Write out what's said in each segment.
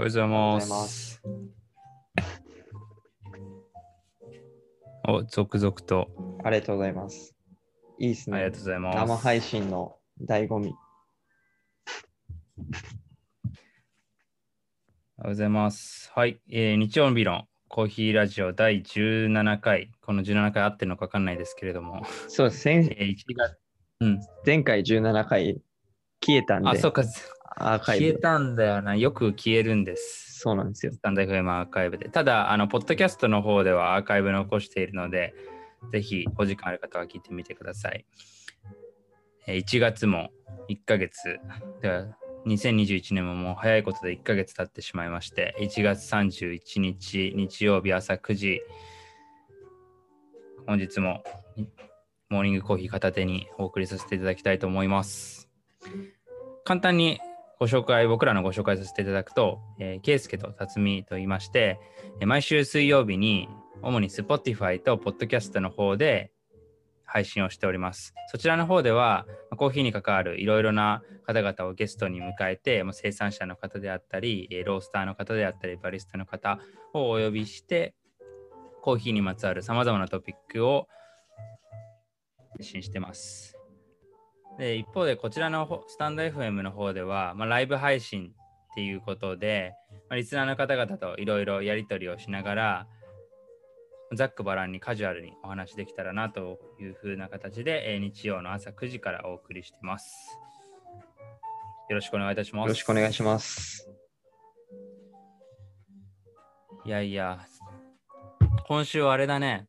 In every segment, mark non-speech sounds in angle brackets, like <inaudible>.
おはようございますお、続々とありがとうございます。いいですねありがとう。ございます。生配信の醍醐味。おはようございます。はい、えー日曜日のコーヒーラジオ第17回、この17回合ってるのか分かんないですけれども、そうです。先えー1月、うん、前回17回消えたんで、あ、そうか、アーカイブで。消えたんだよな、よく消えるんです。そうなんですよ。スタンド FM アーカイブで。ただ、あの、ポッドキャストの方ではアーカイブ残しているので、ぜひお時間ある方は聞いてみてください。えー1月も1ヶ月、では2021年ももう早いことで1ヶ月経ってしまいまして、1月31日日曜日朝9時、本日もモーニングコーヒー片手にお送りさせていただきたいと思います。簡単にご紹介、僕らのご紹介させていただくと、えー、ケイスケと辰巳と言いまして、えー毎週水曜日に主に Spotify と Podcast の方で配信をしております。そちらの方では、まあコーヒーに関わるいろいろな方々をゲストに迎えて、まあ生産者の方であったり、えーロースターの方であったり、バリスタの方をお呼びして、コーヒーにまつわるさまざまなトピックを配信してます。で一方でこちらのほスタンド FM の方では、まあ、ライブ配信っていうことで、まあ、リスナーの方々といろいろやり取りをしながらざっくばらんにカジュアルにお話できたらなというふうな形で、えー日曜の朝9時からお送りしてます。よろしくお願いいたします。よろしくお願いします。いやいや、今週はあれだね。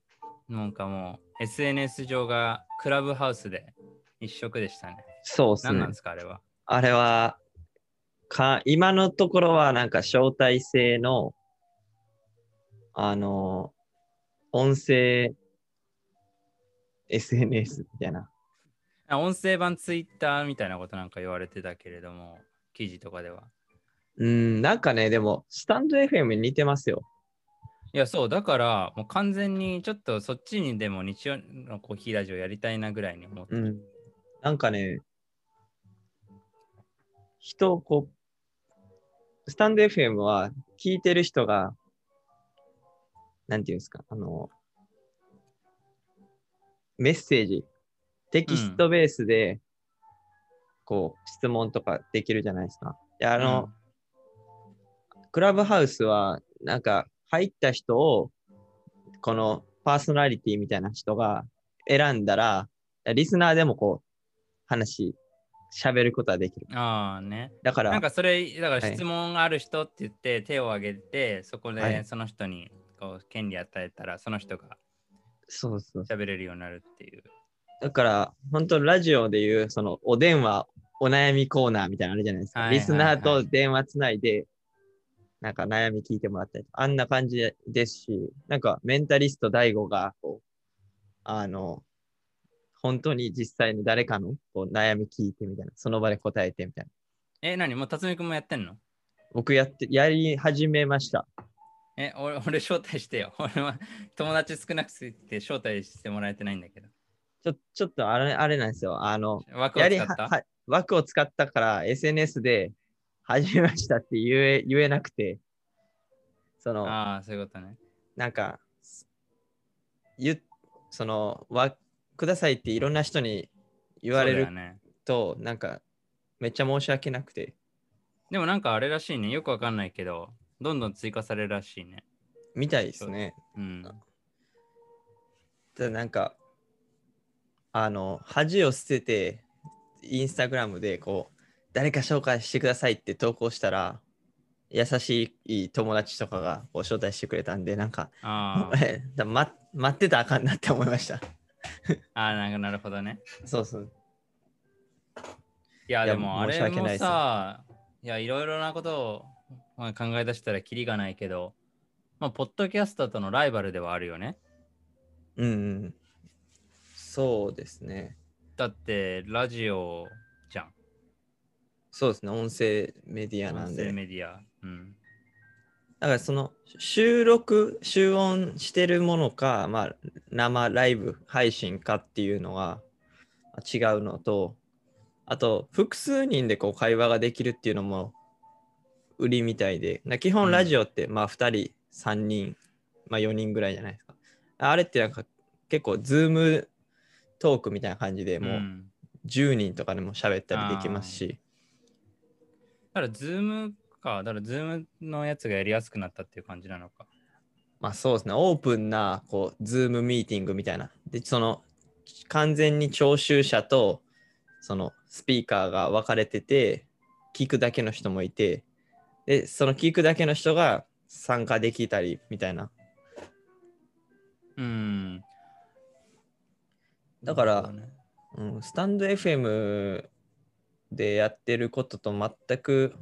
なんかもう SNS 上がクラブハウスで一色でしたね。そうですね何なんで。すか、あれは。あれはか、今のところはなんか招待制の、あの、音声 SNS みたいな。あ音声版ツイッターみたいなことなんか言われてたけれども、記事とかでは。うん、なんかね、でも、スタンド FM に似てますよ。いや、そう、だから、もう完全にちょっとそっちにでも日曜のコーヒーラジオやりたいなぐらいに思ってる。うん。なんかね、人をこう、スタンド FM は聞いてる人が、なんていうんですか、あの、メッセージ、テキストベースで、こう、質問とかできるじゃないですか。で、あの、クラブハウスは、なんか、入った人を、このパーソナリティみたいな人が選んだら、リスナーでもこう、話、喋ることはできる。うんああね。だから、なんかそれ、だからはい質問がある人って言って手を挙げて、そこはいでその人にこう権利与えたら、その人がそうそう。喋れるようになるっていう。だから、本当ラジオでいう、その、お電話、お悩みコーナーみたいなのあるじゃないですか。はいはいはいリスナーと電話つないで、なんか悩み聞いてもらったりあんな感じですし、なんかメンタリスト DAIGO が、こう、あの、本当に実際に誰かのこう悩み聞いてみたいな、その場で答えてみたいな。え、何？もう辰巳君もやってんの？僕やって、やり始めました。え、俺、俺招待してよ。<laughs> 俺は友達少なくて招待してもらえてないんだけど。ちょちょっとあれ、あれなんですよ。あの、枠をやりは使ったは枠を使ったから SNS で始めましたって言え言えなくて、その、ああ、そういうことね。なんか、ゆその、わ、くださいっていろんな人に言われる。と、なんか、めっちゃ申し訳なくて、でもなんかあれらしいね。よくわかんないけど、どんどん追加されるらしいね。みたいですね。うん。ただなんか、あの、恥を捨てて、インスタグラムでこう、誰か紹介してくださいって投稿したら、優しい友達とかがこう招待してくれたんで、なんか、<laughs> 待ってたらあかんなって思いました。<laughs> あー、なんかなるほどね。そうそう。いや、でもあれもさ、いや、いろいろなことをまあ考え出したらキリがないけど、まあ、ポッドキャストとのライバルではあるよね。うんうん。そうですね。だって、ラジオじゃん。そうですね。音声メディアなん音で。声メディア。うん。だからその収録、集音してるものか、まあ、生ライブ配信かっていうのが違うのと、あと、複数人でこう会話ができるっていうのも売りみたいで、な基本ラジオって、まあ2人、3人、まあ4人ぐらいじゃないですか。あれってなんか結構 Zoom トークみたいな感じでもううん。10人とかでも喋ったりできますし、だから、 Zoom か。だから、 Zoom のやつがやりやすくなったっていう感じなのか。まあそうですね、オープンなこうズームミーティングみたいな。で、その完全に聴衆者とそのスピーカーが分かれてて、聞くだけの人もいて、で、その聞くだけの人が参加できたりみたいな。うん。だからねうん、スタンド FM でやってることと全く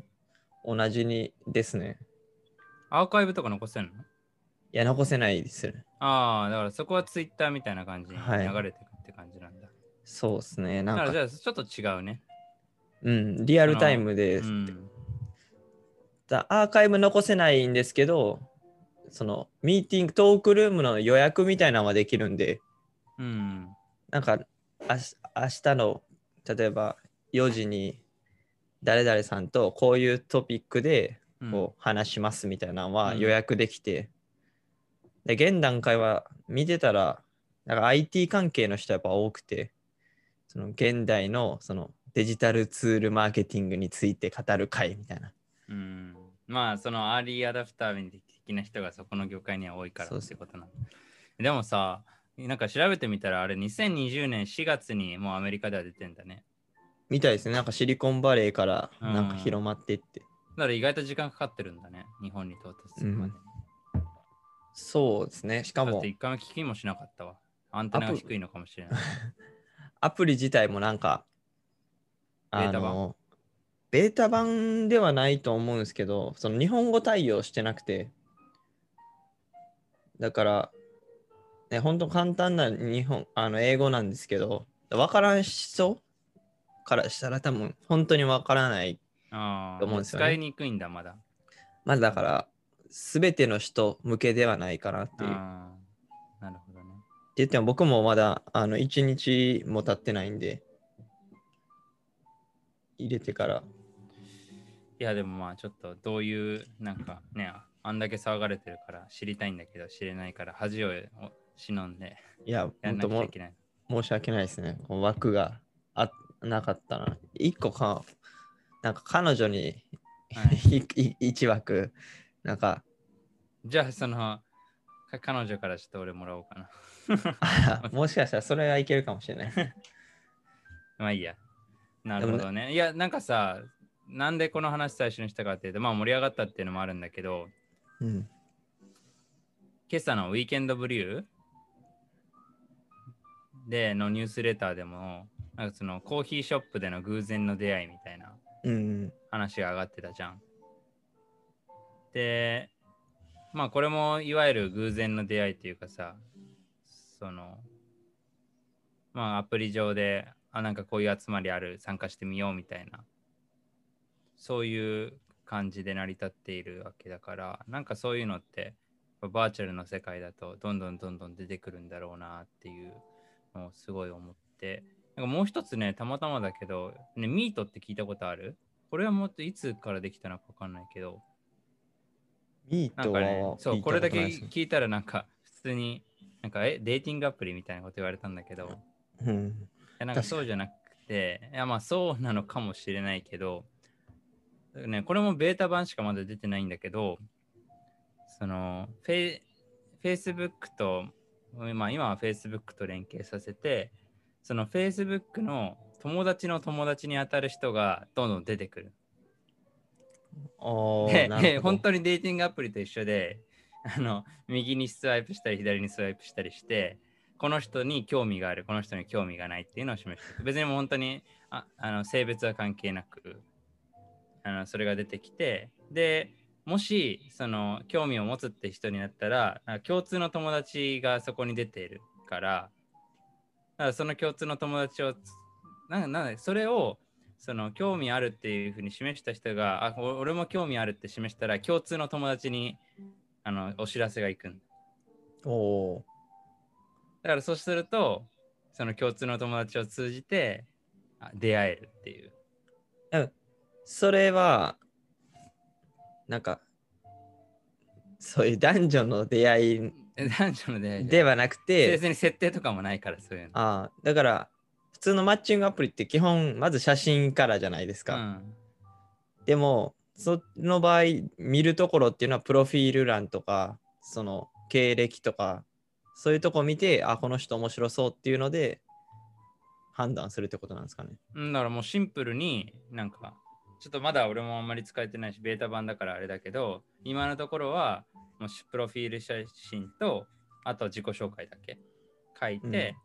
同じにですね。アーカイブとか残せるの？いや、残せないですよね。ああ、だからそこはツイッターみたいな感じにはい流れてくって感じなんだ。そうですね。なだからじゃんか、あちょっと違うね。うん、リアルタイムで、うん。だアーカイブ残せないんですけど、そのミーティング、トークルームの予約みたいなのはできるんで、うん。なんか、あし明日の、例えば4時に誰々さんとこういうトピックでうんこう話しますみたいなのはうん予約できて、で、現段階は見てたら、なんか IT 関係の人やっぱ多くて、その現代のそのデジタルツールマーケティングについて語る会みたいな。うん。まあ、そのアーリーアダプター的な人がそこの業界には多いからってことなの。でもさ、なんか調べてみたら、あれ2020年4月にもうアメリカでは出てんだね。みたいですね。なんかシリコンバレーからうんなんか広まっていって。だから意外と時間かかってるんだね。日本に到達するまで。そうですね。しかも一回も聞きもしなかったわ。アンテナが低いのかもしれない。アプリ <laughs> 自体もなんか、ベータ版？あのベータ版ではないと思うんですけど、その日本語対応してなくて、だから、ね、本当簡単な日本あの英語なんですけど、わからん人からしたら多分本当にわからない。ああ、と思うんですよね使いにくいんだ、まだ。まずだから、すべての人向けではないかなっていう。なるほどね。言っても僕もまだあの1日も経ってないんで、入れてから。いや、でもまあ、ちょっとどういう、なんかね、あんだけ騒がれてるから知りたいんだけど、知れないから恥を忍んでいや、やんな本当もきゃいけない。申し訳ないですね。枠があなかったな。一個か、なんか彼女にはい <laughs> い一枠、なんか、じゃあ、その、か彼女からちょっと俺もらおうかな。あ <laughs> もしかしたらそれはいけるかもしれない。<laughs> まあいいや。なるほどね。いや、なんかさ、なんでこの話最初にしたかっていうと、まあ盛り上がったっていうのもあるんだけど、うん。今朝のウィーケンドブリューでのニュースレターでも、なんかそのコーヒーショップでの偶然の出会いみたいなうん。話が上がってたじゃん。で、まあこれもいわゆる偶然の出会いっていうかさ、その、まあアプリ上で、あ、なんかこういう集まりある、参加してみようみたいな、そういう感じで成り立っているわけだから、なんかそういうのって、バーチャルの世界だとどんどんどんどん出てくるんだろうなっていうのをすごい思って、なんかもう一つね、たまたまだけど、ね、ミートって聞いたことある？これはもっといつからできたのかわかんないけど、ミートはなんかね、そう、これだけ聞いたらなんか普通に、なんかえ、デーティングアプリみたいなこと言われたんだけど、うん。なんかそうじゃなくて、いやまあそうなのかもしれないけど、ね、これもベータ版しかまだ出てないんだけど、その、フェイ Facebook と、まあ今は Facebook と連携させて、その Facebook の友達の友達に当たる人がどんどん出てくる。おーで本当にデーティングアプリと一緒であの右にスワイプしたり左にスワイプしたりしてこの人に興味があるこの人に興味がないっていうのを示して別にもう本当にああの性別は関係なくあのそれが出てきてでもしその興味を持つって人になったら共通の友達がそこに出ているかららその共通の友達をつななんだそれをその興味あるっていうふうに示した人があお俺も興味あるって示したら共通の友達にあのお知らせが行く。んおー。だからそうするとその共通の友達を通じてあ出会えるっていう。それは、なんか、そういう男女の出会いえ男女の出会いではなくて、別に設定とかもないから、そういうの。ああ、だから、普通のマッチングアプリって基本、まず写真からじゃないですか。うん。でも、その場合、見るところっていうのは、プロフィール欄とか、その経歴とか、そういうとこ見て、あ、この人面白そうっていうので、判断するってことなんですかね。うんだからもうシンプルになんか、ちょっとまだ俺もあんまり使えてないし、ベータ版だからあれだけど、今のところは、もうプロフィール写真と、あと自己紹介だけ書いて、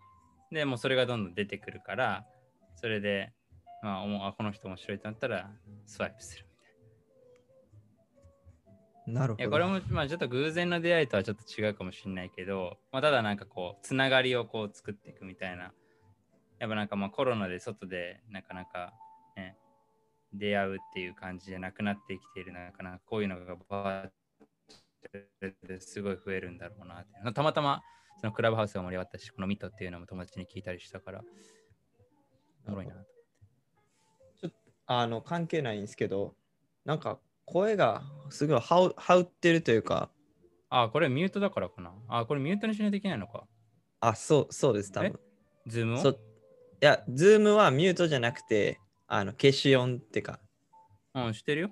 で、もうそれがどんどん出てくるから、それで、まあ、この人面白いとなったら、スワイプするみたいな。なるほど。いやこれもまあちょっと偶然の出会いとはちょっと違うかもしれないけど、まあ、ただなんかこうつながりをこう作っていくみたいなやっぱなんかまあコロナで外でなかなか、ね、出会うっていう感じじゃなくなってきている中な。こういうのがバーですごい増えるんだろうなってたまたまそのクラブハウスが盛り上がったしこのミトっていうのも友達に聞いたりしたから。おもろいなあの、関係ないんですけど、なんか、声がすごいはうはうってるというか、あこれミュートだからかな。あこれミュートにしないといけないのか。あ、そう、そうです、多分。 Zoom を？そいや、 Zoom はミュートじゃなくて、あの、消し音ってか、うんしてるよ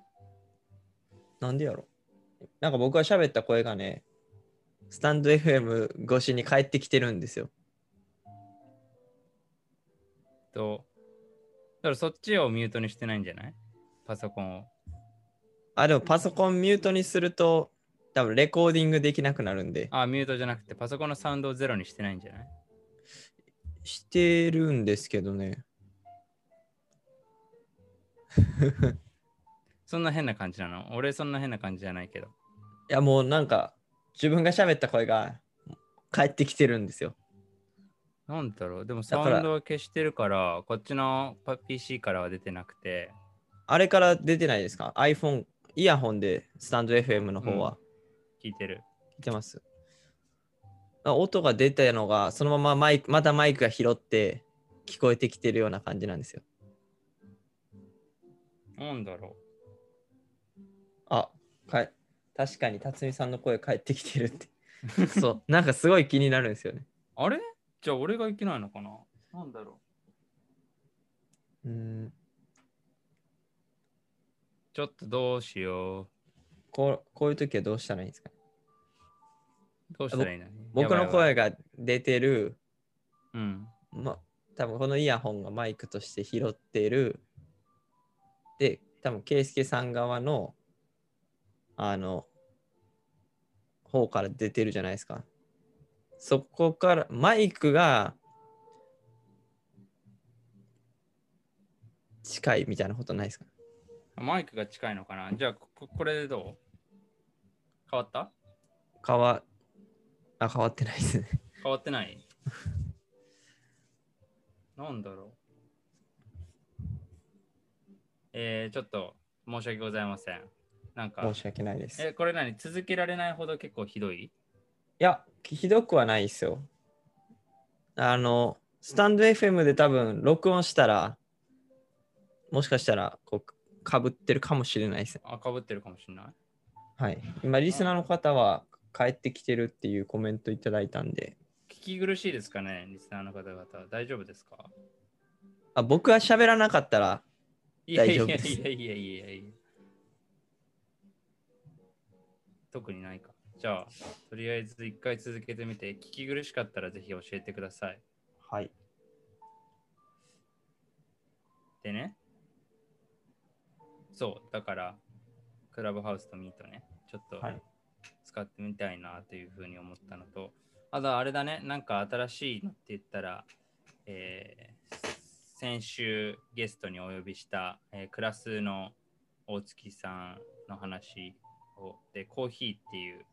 なんでやろなんか僕が喋った声がね、スタンド FM 越しに返ってきてるんですよ。と、だからそっちをミュートにしてないんじゃない？パソコンを。あ、でもパソコンミュートにすると、多分レコーディングできなくなるんで、あ、ミュートじゃなくてパソコンのサウンドをゼロにしてないんじゃない？してるんですけどね。<laughs> そんな変な感じなの？俺そんな変な感じじゃないけど。いや、もうなんか、自分が喋った声が返ってきてるんですよ。なんだろう？でもサウンドは消してるから、こっちのパ PC からは出てなくて、あれから出てないですか ?iPhone、イヤホンでスタンド FM の方は聞いてる。聞いてます。あ音が出たのが、そのままマイク、またマイクが拾って聞こえてきてるような感じなんですよ。なんだろあ、かい確かに辰巳さんの声返ってきてるって。<laughs> そう、なんかすごい気になるんですよね。うあれ？じゃあ俺がいけないのかな？なんだろううん、ちょっとどうしよこうこういう時はどうしたらいいんですか？う。どうしたらいいの？僕の声が出てる、うん。ま、多分このイヤホンがマイクとして拾ってる。で、多分圭介さん側の、あの、方から出てるじゃないですか。そこから、マイクが近いみたいなことないですか？マイクが近いのかな？じゃあここれでどう？変わった？変わ、あ、変わってないですね。変わってない？なんだろう？えー、ちょっと申し訳ございません。なんか申、し訳ないです。いえ、これ何？続けられないほど結構ひどい？や、ひどくはないですよ。あの、スタンド FM で多分録音したら、もしかしたらこうかぶってるかもしれないです。あ、かぶってるかもしれない？はい。今、リスナーの方は帰ってきてるっていうコメントいただいたんで、聞き苦しいですかねリスナーの方々。大丈夫ですか？あ僕は喋らなかったら、大丈夫ですいやいやいやいや特にないか。じゃあ、とりあえず一回続けてみて、聞き苦しかったらぜひ教えてください。はい。でね。そう、だから、クラブハウスとミートね、ちょっとはい使ってみたいなというふうに思ったのと、あとあれだね、なんか新しいのって言ったら、えー先週ゲストにお呼びした、えークラスの大月さんの話を、で、コーヒーっていう、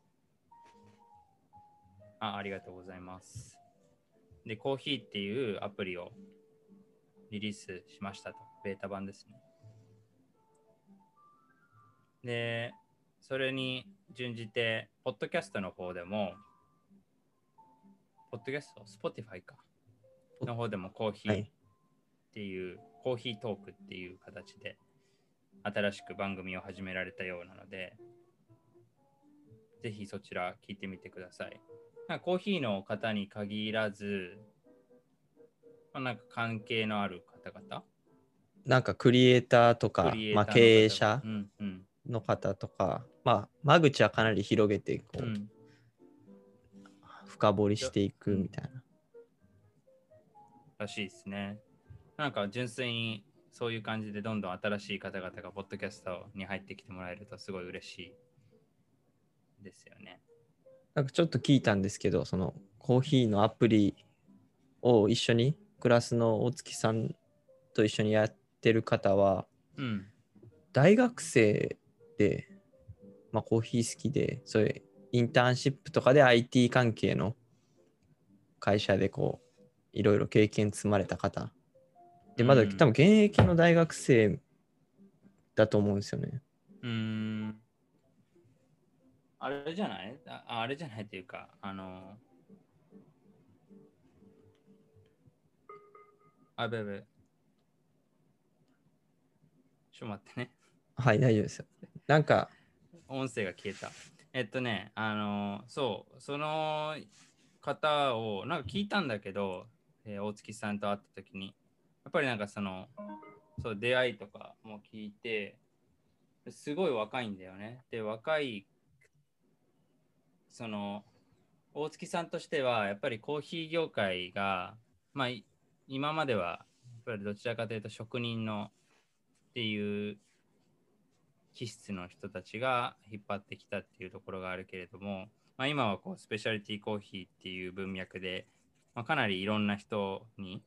あ、ありがとうございます。で、コーヒーっていうアプリをリリースしましたと。ベータ版ですね。で、それに準じて、ポッドキャストの方でも、ポッドキャスト、Spotify か。の方でもコーヒーはい。ていう、コーヒートークっていう形で新しく番組を始められたようなので、ぜひそちら聞いてみてください。コーヒーの方に限らず、まあ、なんか関係のある方々？なんかクリエイターとかクリエイターまあ、の方経営者うんうんの方とか、まあ、間口はかなり広げてこう、うん深掘りしていくみたいな。らしいですね。なんか純粋にそういう感じでどんどん新しい方々がポッドキャストに入ってきてもらえるとすごい嬉しいですよね。なんかちょっと聞いたんですけど、そのコーヒーのアプリを一緒に、クラスの大月さんと一緒にやってる方は、うん。大学生で、まあ、コーヒー好きで、そういうインターンシップとかで IT 関係の会社でこう、いろいろ経験積まれた方。で、まだうん多分現役の大学生だと思うんですよね。うーん。あれじゃない？ああれじゃないっていうか、あの、あべべ。ちょっと待ってね。はい、大丈夫ですよ。なんか、音声が消えた。えっとね、あの、そう、その方をなんか聞いたんだけど、えー大月さんと会った時に、ややっぱりなんかその、そう、出会いとかも聞いて、すごい若いんだよね。で、若い、その、大月さんとしては、やっぱりコーヒー業界が、まあ、今までは、やっぱりどちらかというと職人のっていう気質の人たちが引っ張ってきたっていうところがあるけれども、まあ、今はこうスペシャリティコーヒーっていう文脈で、まあ、かなりいろんな人に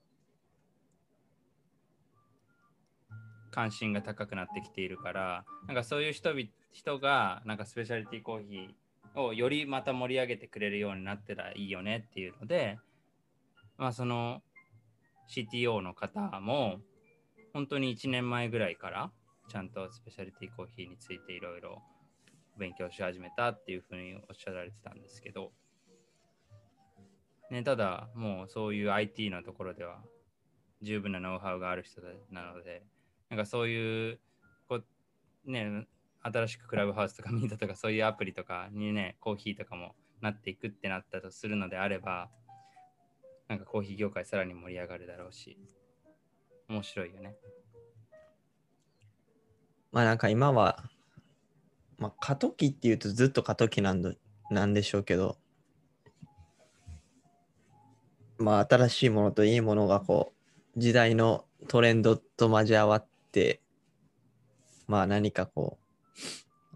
関心が高くなってきているからなんかそういう人人がなんかスペシャリティコーヒーをよりまた盛り上げてくれるようになってたらいいよねっていうので、まあ、その CTO の方も本当に1年前ぐらいからちゃんとスペシャリティコーヒーについていろいろ勉強し始めたっていうふうにおっしゃられてたんですけど、ね、ただもうそういう IT のところでは十分なノウハウがある人なのでなんかそういうこうね新しくクラブハウスとかミートとかそういうアプリとかにねコーヒーとかもなっていくってなったとするのであればなんかコーヒー業界さらに盛り上がるだろうし面白いよね。まあなんか今は、まあ過渡期っていうとずっと過渡期なんなんでしょうけど、まあ新しいものといいものがこう、時代のトレンドと交わっ、まあ何かこう、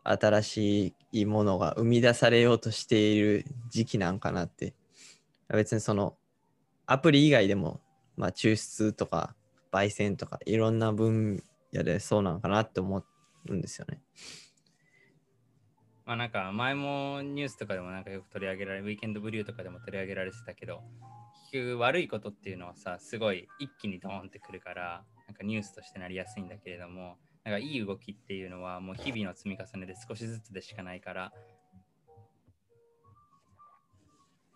新しいものが生み出されようとしている時期なんかなって。別にそのアプリ以外でも、まあ抽出とか焙煎とかいろんな分野でそうなのかなって思うんですよね。まあなんか前もニュースとかでもなんかよく取り上げられ、ウィーケンドブリューとかでも取り上げられてたけど、悪いことっていうのはさ、すごい一気にドーンってくるから、なんかニュースとしてなりやすいんだけれども、なんかいい動きっていうのはもう日々の積み重ねで少しずつでしかないから、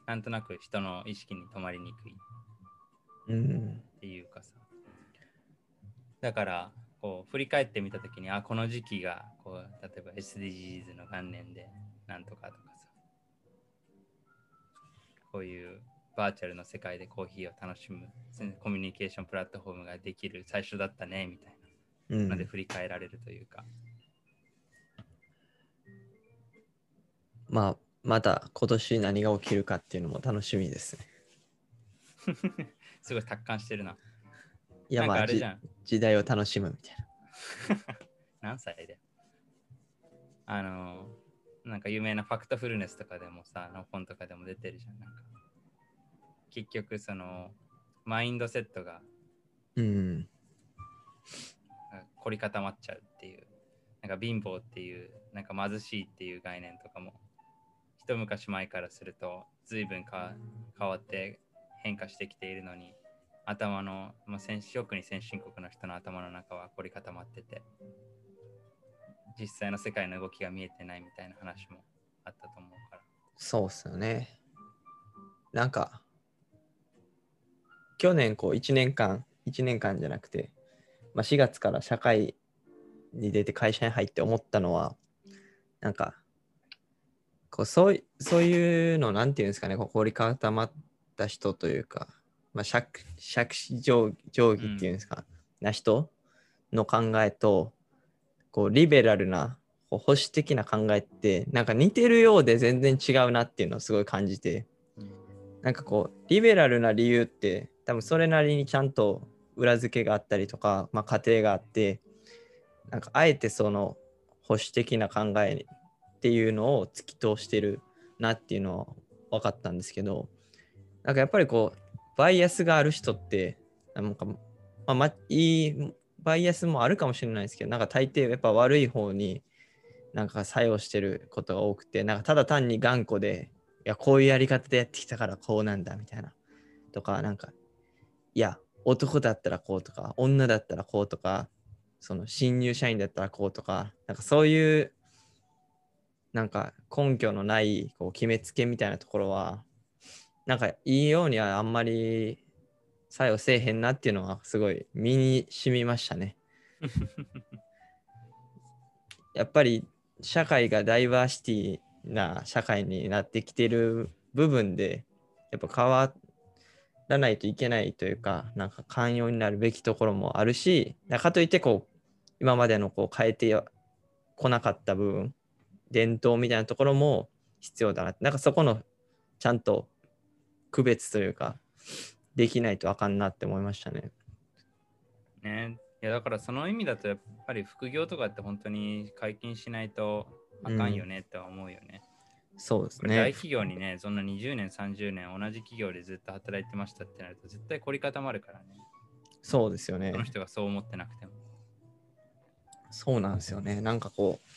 なんとなく人の意識に止まりにくい。っていうかさだからこう振り返ってみたときにあこの時期がこう例えば SDGs の元年でなんとかとかさこういうバーチャルの世界でコーヒーを楽しむコミュニケーションプラットフォームができる最初だったねみたいうんなので振り返られるというか、まあ、また今年何が起きるかっていうのも楽しみですね。<laughs> すごい達観してるな。いや、まあ。時代を楽しむみたいな。<laughs> 何歳で？あの、なんか有名なファクトフルネスとかでもさ、の本とかでも出てるじゃん。なんか結局、その、マインドセットがうん。凝り固まっちゃうっていう、なんか貧乏っていう、なんか貧しいっていう概念とかも、一昔前からすると随分か変わって変化してきているのに、頭の、まあ、先特に先進国の人の頭の中は凝り固まってて、実際の世界の動きが見えてないみたいな話もあったと思うから。そうっすよね。なんか、去年こう1年間、1年間じゃなくて、まあ、4月から社会に出て会社に入って思ったのは、なんか、こうそういそういうの、なんていうんですかね、こう凝り固まった人というか、まあ、杓杓子定定規っていうんですか、な人の考えと、こうリベラルな、保守的な考えって、なんか似てるようで全然違うなっていうのをすごい感じて、なんかこう、リベラルな理由って、多分それなりにちゃんと裏付けがあったりとか、まあ、過程があって、なんかあえてその保守的な考えっていうのを突き通してるなっていうのは分かったんですけど、なんかやっぱりこう、バイアスがある人って、なんか、まあ、まいいバイアスもあるかもしれないですけど、なんか大抵やっぱ悪い方になんか作用してることが多くて、なんかただ単に頑固で、いや、こういうやり方でやってきたからこうなんだみたいな。とか、なんか、いや、男だったらこうとか、女だったらこうとか、その新入社員だったらこうとか、なんかそういう、なんか根拠のないこう決めつけみたいなところは、なんかいいようにはあんまり作用せえへんなっていうのはすごい身に染みましたね。<laughs> やっぱり社会がダイバーシティな社会になってきてる部分で、やっぱ変わらないといけないというか、なんか寛容になるべきところもあるし、だかといってこう、今までのこう変えてこなかった部分、伝統みたいなところも必要だな。なんかそこのちゃんと区別というか、できないとあかんなって思いましたね。ね、いやだからその意味だとやっぱり副業とかって本当に解禁しないとあかんよねって思うよね。そうですこれ大ね。企業にね、そんな20年、30年同じ企業でずっと働いてましたってなると絶対凝り固まるからね。そうですよねその。人がそう思ってなくても。そうなんですよね。なんかこう、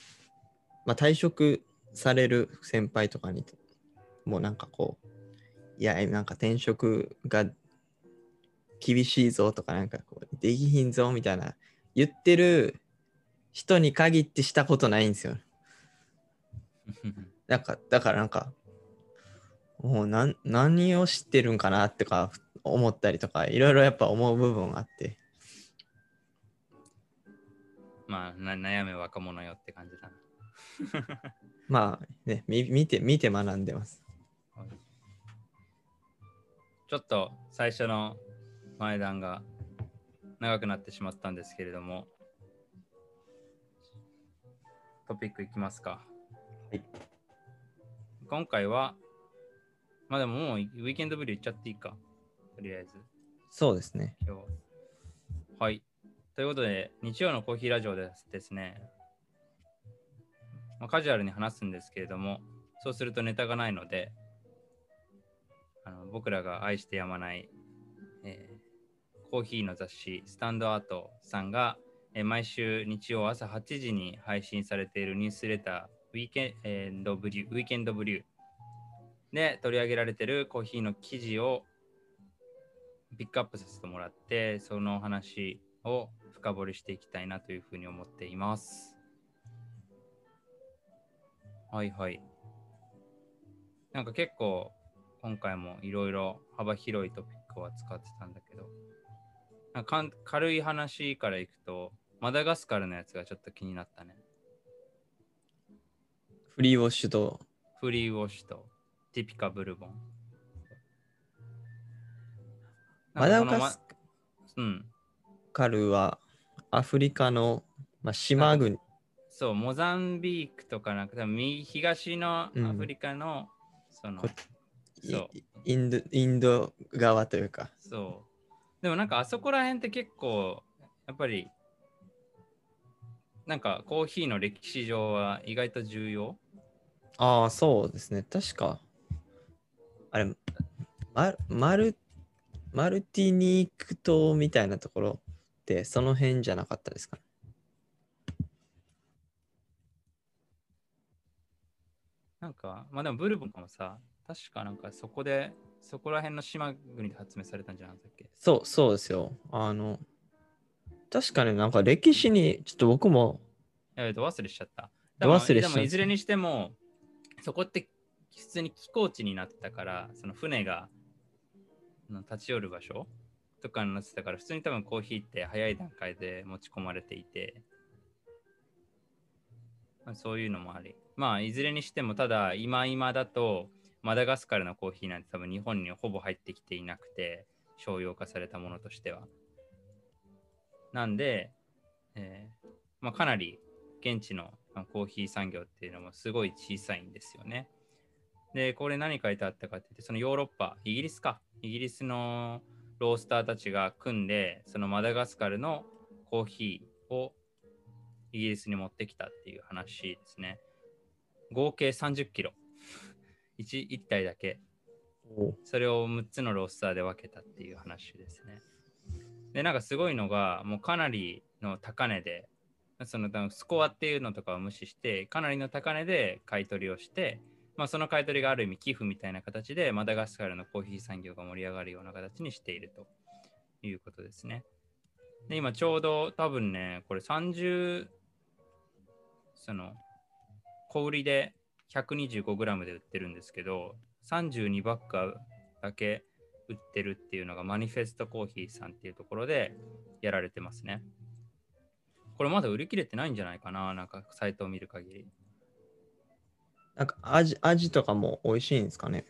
まあ、退職される先輩とかにもうなんかこう、いや、なんか転職が厳しいぞとか、なんかこう、できひんぞみたいな言ってる人に限ってしたことないんですよ。<laughs> なんか、だからなんか、もうなん何を知ってるんかなってか思ったりとか、いろいろやっぱ思う部分あって。まあな、悩む若者よって感じだな。<laughs> まあね、み見て、見て学んでます。ちょっと最初の前段が長くなってしまったんですけれども、トピックいきますか。はい今回は、まあでももうウィーケンドブリュー行っちゃっていいか。とりあえず、そうですね。今日。はい。ということで、日曜のコーヒーラジオですですね、まあ、カジュアルに話すんですけれども、そうするとネタがないので、あの僕らが愛してやまない、えーコーヒーの雑誌スタンドアートさんが、えー毎週日曜朝8時に配信されているニュースレターウィーケンドブリューウィーケンドブリューで取り上げられてるコーヒーの記事をピックアップさせてもらってその話を深掘りしていきたいなというふうに思っています。はいはい。なんか結構今回もいろいろ幅広いトピックを扱ってたんだけど、なんか軽い話からいくと、マダガスカルのやつがちょっと気になったね。フリーウォッシュと、フリーウォッシュとティピカブルボン。マダガスうん。カルはアフリカの、まあ、島国、そう、モザンビークとかなんか右東のうんアフリカの、そのこ、そういインドインド側というか、そう。でもなんかあそこら辺って結構、やっぱり、なんかコーヒーの歴史上は意外と重要ああ、そうですね。確か、あれ、ママルマルティニーク島みたいなところって、その辺じゃなかったですか、なんか、まあでもブルボンもさ、確かなんかそこで、そこら辺の島国で発明されたんじゃなかったっけ？そう、そうですよ。あの、確かになんか歴史に、ちょっと僕も、えっと、忘れしちゃった。ど忘れしちゃったでもいずれにしても、そこって普通に寄港地になってたから、その船が立ち寄る場所とかになってたから、普通に多分コーヒーって早い段階で持ち込まれていて、まあ、そういうのもあり。まあ、いずれにしても、ただ、今今だと、マダガスカルのコーヒーなんて多分日本にほぼ入ってきていなくて、商用化されたものとしては。なんで、えーまあ、かなり現地のコーヒー産業っていうのもすごい小さいんですよね。で、これ何書いてあったかって言って、そのヨーロッパ、イギリスか、イギリスのロースターたちが組んで、そのマダガスカルのコーヒーをイギリスに持ってきたっていう話ですね。合計30キロ。<laughs> 1, 1体だけ。それを6つのロースターで分けたっていう話ですね。で、なんかすごいのが、もうかなりの高値で、そのスコアっていうのとかを無視して、かなりの高値で買い取りをして、まあ、その買い取りがある意味寄付みたいな形でマダガスカルのコーヒー産業が盛り上がるような形にしているということですね。で今ちょうど多分ね、これ30、その小売りで 125g で売ってるんですけど、32バッグだけ売ってるっていうのがマニフェストコーヒーさんっていうところでやられてますね。これまだ売り切れてないんじゃないかななんかサイトを見る限り。なんか味味とかも美味しいんですかね？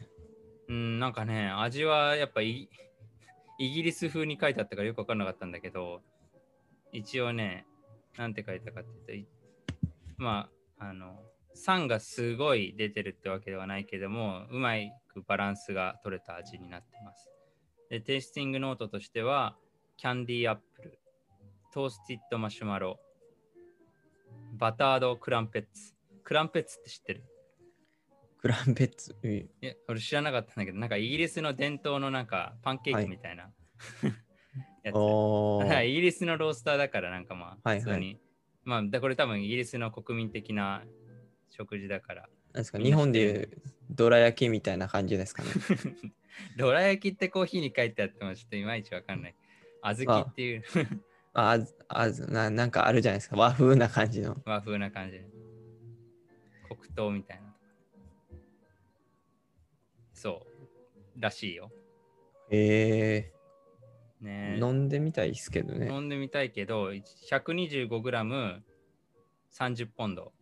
うん、なんかね、味はやっぱイ <laughs> イギリス風に書いてあったからよく分かんなかったんだけど、一応ね、なんて書いたかっていうと、まあ、あの、酸がすごい出てるってわけではないけども、うまくバランスが取れた味になってます。で、テイスティングノートとしては、キャンディーアップル、トースティッドマシュマロ、バタードクランペッツ。クランペッツって知ってる？クランペッツ？いや、俺知らなかったんだけど、なんかイギリスの伝統のなんかパンケーキみたいな、はい、やつ。イギリスのロースターだからなんかまあ、普通に。はいはい、まあ、だこれ多分イギリスの国民的な食事だから。なんですか？日本でいうどら焼きみたいな感じですかね？<laughs> どら焼きってコーヒーに書いてあってもちょっといまいちわかんない。小豆っていうああな。なんかあるじゃないですか。和風な感じの。和風な感じ。黒糖みたいな。そうらしいよ。へえー。ね飲んでみたいですけどね。飲んでみたいけど、125g30 ポンド。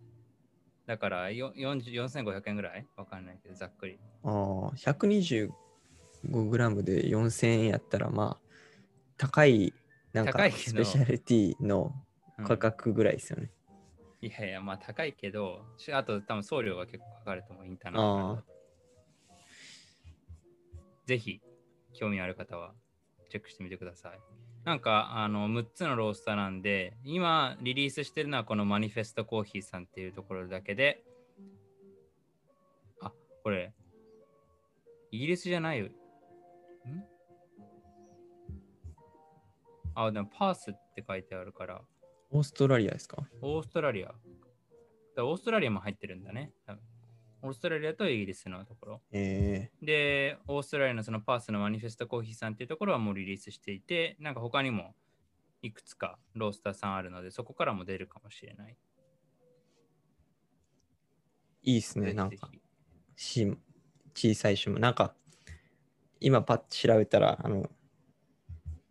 だから4500円ぐらい？わかんないけど、ざっくり。ああ、125g で4000円やったら、まあ、高い、なんかスペシャリティの価格ぐらいですよね。うん、いやいや、まあ高いけど、あと多分送料が結構かかると思う、インターネット。ぜひ興味ある方はチェックしてみてください。なんかあの6つのロースターなんで、今リリースしてるのはこのマニフェストコーヒーさんっていうところだけで、あ、これ、イギリスじゃないよ。あ、でもパースって書いてあるから。オーストラリアですか？オーストラリア。オーストラリアも入ってるんだね。オーストラリアとイギリスのところ。えー、で、オーストラリアのそのパースのマニフェストコーヒーさんっていうところはもうリリースしていて、なんか他にもいくつかロースターさんあるので、そこからも出るかもしれない。いいっすね、なんか。し小さい島。なんか、今パッと調べたら、あの、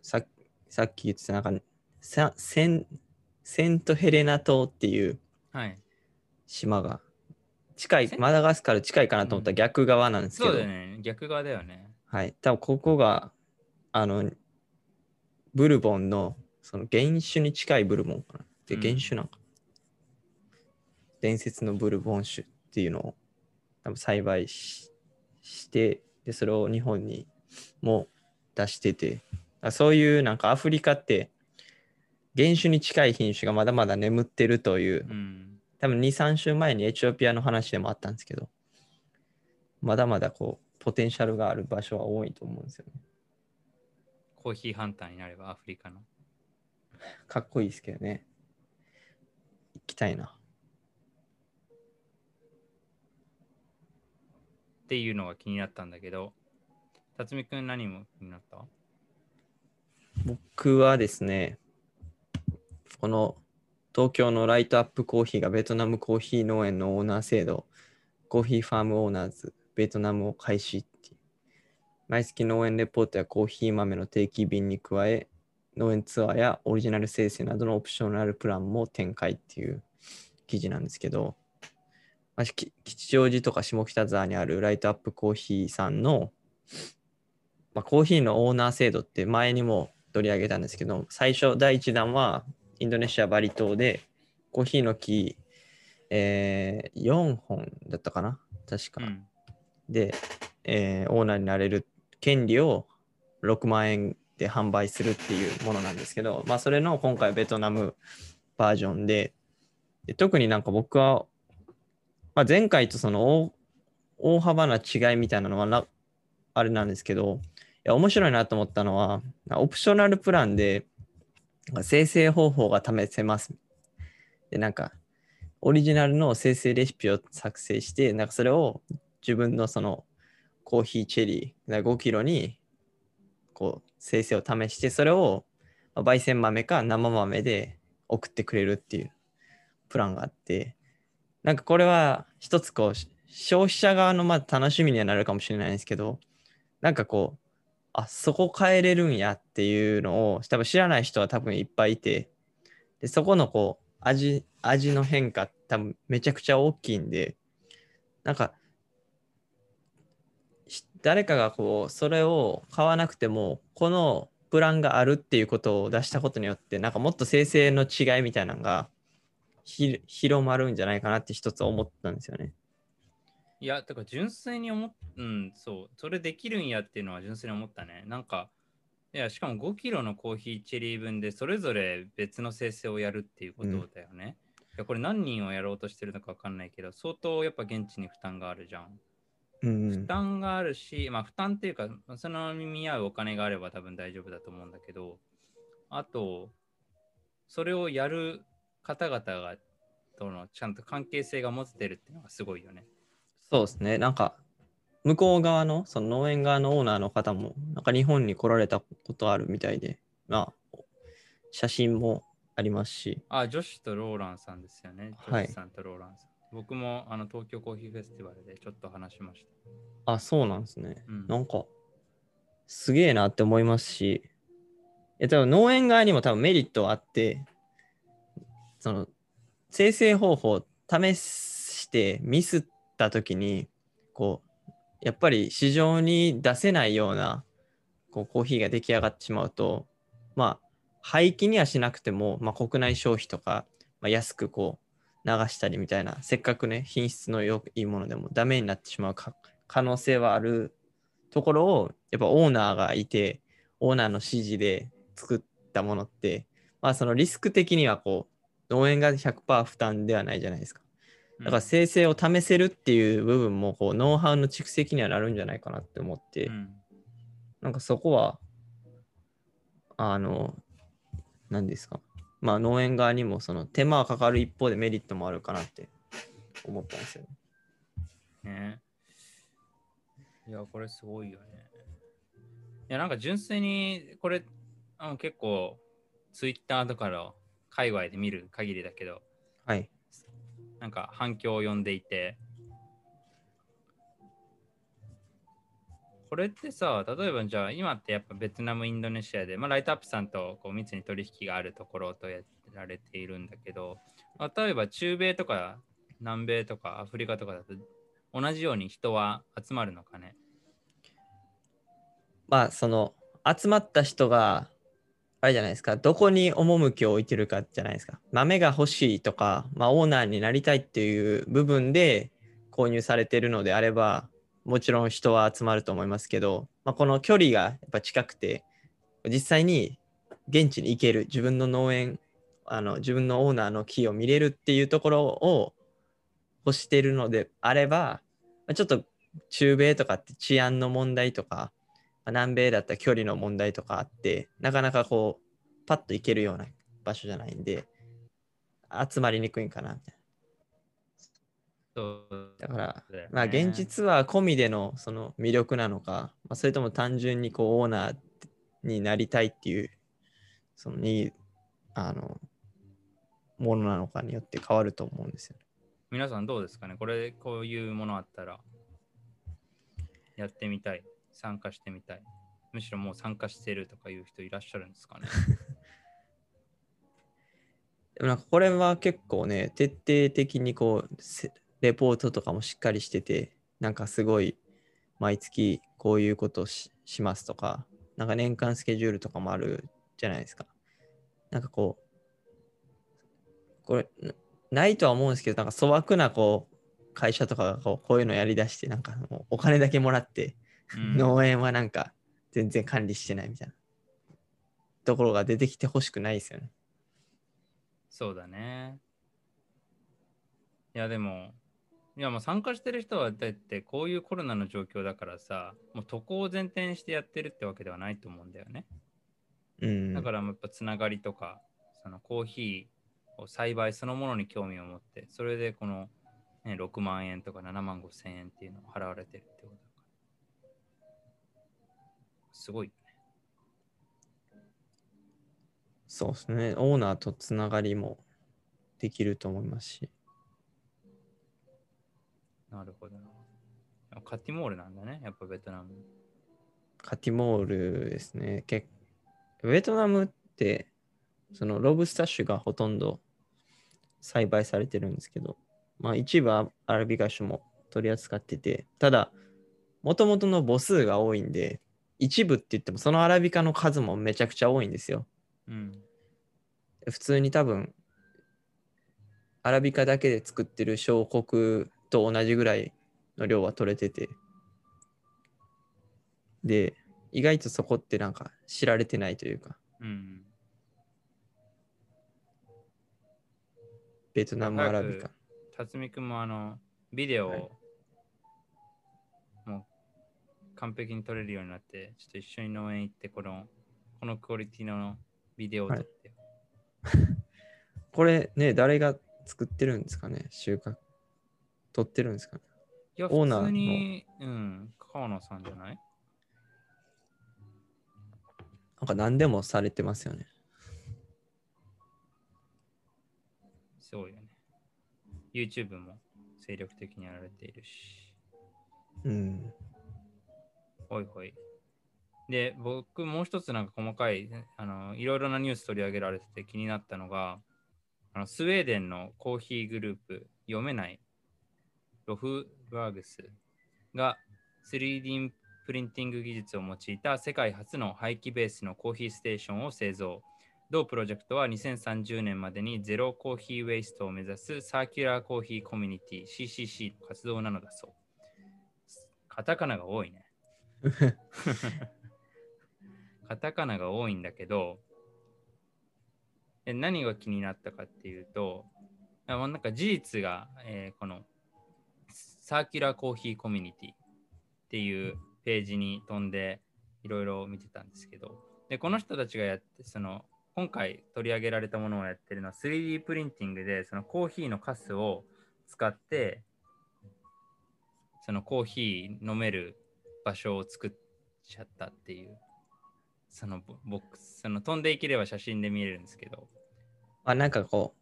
ささっき言ってた、なんか、センセントヘレナ島っていう島が近い、マダガスカル近いかなと思ったら逆側なんですけど。そうだよね、逆側だよね。はい。多分ここが、あの、ブルボンの、その原種に近いブルボンかな。で、原種なんか、うん、伝説のブルボン種っていうのを多分栽培しして、で、それを日本にも出してて、そういうなんかアフリカって原種に近い品種がまだまだ眠ってるという、うん多分2、3週前にエチオピアの話でもあったんですけど、まだまだこう、ポテンシャルがある場所は多いと思うんですよね。コーヒーハンターになればアフリカの。かっこいいですけどね。行きたいな。っていうのが気になったんだけど、辰巳君何も気になった？僕はですね、この東京のライトアップコーヒーがベトナムコーヒー農園のオーナー制度、コーヒーファームオーナーズ、ベトナムを開始っていう。毎月農園レポートやコーヒー豆の定期便に加え、農園ツアーやオリジナル生成などのオプショナルプランも展開っていう記事なんですけど、まあ、吉祥寺とか下北沢にあるライトアップコーヒーさんの、まあ、コーヒーのオーナー制度って前にも取り上げたんですけど、最初第1弾はインドネシア・バリ島でコーヒーの木、えー4本だったかな？確か。うんで、えーオーナーになれる権利を6万円で販売するっていうものなんですけど、まあ、それの今回ベトナムバージョンで、で特になんか僕は、まあ、前回とその大大幅な違いみたいなのはなあれなんですけど、いや面白いなと思ったのは、オプショナルプランで生成方法が試せます。で、なんか、オリジナルの生成レシピを作成して、なんかそれを自分のそのコーヒーチェリー5キロにこう生成を試してそれを焙煎豆か生豆で送ってくれるっていうプランがあってなんかこれは一つこう消費者側のまあ楽しみにはなるかもしれないんですけどなんかこうあそこ変えれるんやっていうのを多分知らない人は多分いっぱいいてでそこのこう味味の変化多分めちゃくちゃ大きいんでなんか誰かがこうそれを買わなくてもこのプランがあるっていうことを出したことによってなんかもっと生成の違いみたいなのが広まるんじゃないかなって一つ思ったんですよね。いや、だから純粋に思っ、うん、そう、それできるんやっていうのは純粋に思ったね。なんか、いや、しかも5キロのコーヒーチェリー分でそれぞれ別の生成をやるっていうことだよね。いや、これ何人をやろうとしてるのか分かんないけど、相当やっぱ現地に負担があるじゃん。うん負担があるし、まあ負担っていうか、その見合うお金があれば多分大丈夫だと思うんだけど、あと、それをやる方々が、とのちゃんと関係性が持ってるっていうのがすごいよね。そうですね。なんか向こう側のその農園側のオーナーの方もなんか日本に来られたことあるみたいで、まあ写真もありますし、あ、ジョシュとローランさんですよね。ジはいョシュさんとローランさん。僕もあの東京コーヒーフェスティバルでちょっと話しましあ、そうなんですね。た。うん、なんか、すげえなって思いますし、え、多分農園側にも多分メリットはあって、その、生成方法を試してミスった時に、こう、やっぱり市場に出せないようなこうコーヒーが出来上がってしまうと、まあ、廃棄にはしなくても、まあ、国内消費とか、まあ、安くこう流したりみたいな、せっかくね、品質の良いいものでもダメになってしまうか可能性はあるところを、やっぱオーナーがいて、オーナーの指示で作ったものって、まあそのリスク的にはこう、農園が100%負担ではないじゃないですか。だから生成を試せるっていう部分も、こう、ノウハウの蓄積にはなるんじゃないかなって思って、うんなんかそこは、あの、何ですか。まあ農園側にもその手間はかかる一方でメリットもあるかなって思ったんですよね。ね。いや、これすごいよね。いや、なんか純粋に、これ、あの結構、ツイッターとかの界隈で見る限りだけど、はい。なんか反響を呼んでいて、これってさ、例えばじゃあ今ってやっぱベトナム、インドネシアで、まあ、ライトアップさんとこう密に取引があるところとやられているんだけど、例えば中米とか南米とかアフリカとかだと同じように人は集まるのかね？まあその集まった人があれじゃないですか。どこに趣を置いてるかじゃないですか。豆が欲しいとか、まあ、オーナーになりたいっていう部分で購入されてるのであればもちろん人は集まると思いますけど、まあ、この距離がやっぱ近くて実際に現地に行ける自分の農園あの自分のオーナーの木を見れるっていうところを欲してるのであればちょっと中米とかって治安の問題とか南米だったら距離の問題とかあってなかなかこうパッと行けるような場所じゃないんで集まりにくいんかなみたいな。だからまあ現実は込みでのその魅力なのか、まあ、それとも単純にこうオーナーになりたいっていうそのにあのものなのかによって変わると思うんですよね。皆さんどうですかね？これ、こういうものあったらやってみたい、参加してみたい。むしろもう参加してるとかいう人いらっしゃるんですかね <laughs> でもなんかこれは結構ね、徹底的にこう、レポートとかもしっかりしてて、なんかすごい、毎月こういうことしますとか、なんか年間スケジュールとかもあるじゃないですか。なんかこう、これ、なないとは思うんですけど、なんか粗悪なこう、会社とかがこうこういうのやりだして、なんかもうお金だけもらって、うん農園はなんか全然管理してないみたいなところが出てきてほしくないですよね。そうだね。いや、でも、いや、もう参加してる人はだってこういうコロナの状況だからさ、もう渡航を前提にしてやってるってわけではないと思うんだよね。うん。だからもうやっぱつながりとか、そのコーヒーを栽培そのものに興味を持って、それでこの、ね、6万円とか7万5千円っていうのを払われてるってこと。すごい。そうですね。オーナーとつながりもできると思いますし。なるほどな。カティモールなんだね、やっぱベトナム。カティモールですね。けベトナムって、そのロブスタッシュがほとんど栽培されてるんですけど、まあ一部はアラビカ種も取り扱ってて、ただ、もともとの母数が多いんで、一部って言ってもそのアラビカの数もめちゃくちゃ多いんですよ。うん。普通に多分、アラビカだけで作ってる小国と同じぐらいの量は取れてて、で、意外とそこってなんか知られてないというか、うん。ベトナムアラビカ。辰巳君もあの、ビデオを、完璧に撮れるようになって、ちょっと一緒に農園行って、この、このクオリティのビデオを撮って。<laughs> これね、誰が作ってるんですかね？収穫。取ってるんですかね？いや、オーナーの普通に、うん、川野さんじゃない？なんか何でもされてますよね。すごいよね。YouTube も精力的にやられているし。うん。ほいほい。で、僕もう一つなんか細かい、あの、いろいろなニュース取り上げられてて気になったのが、あのスウェーデンのコーヒーグループ、読めない、ロフバーグスが 3D プリンティング技術を用いた世界初の廃棄ベースのコーヒーステーションを製造。同プロジェクトは2030年までにゼロコーヒーウェイストを目指すサーキュラーコーヒーコミュニティ CCC の活動なのだそう。カタカナが多いね。<laughs> カタカナが多いんだけど、え何が気になったかっていうと、あもうなんか事実が、えーこのサーキュラーコーヒーコミュニティっていうページに飛んでいろいろ見てたんですけど、でこの人たちがやって、その今回取り上げられたものをやってるのは 3D プリンティングでそのコーヒーのカスを使ってそのコーヒー飲める場所を作っちゃったっていうそのボボックスその飛んでいければ写真で見れるんですけどあ、なんかこ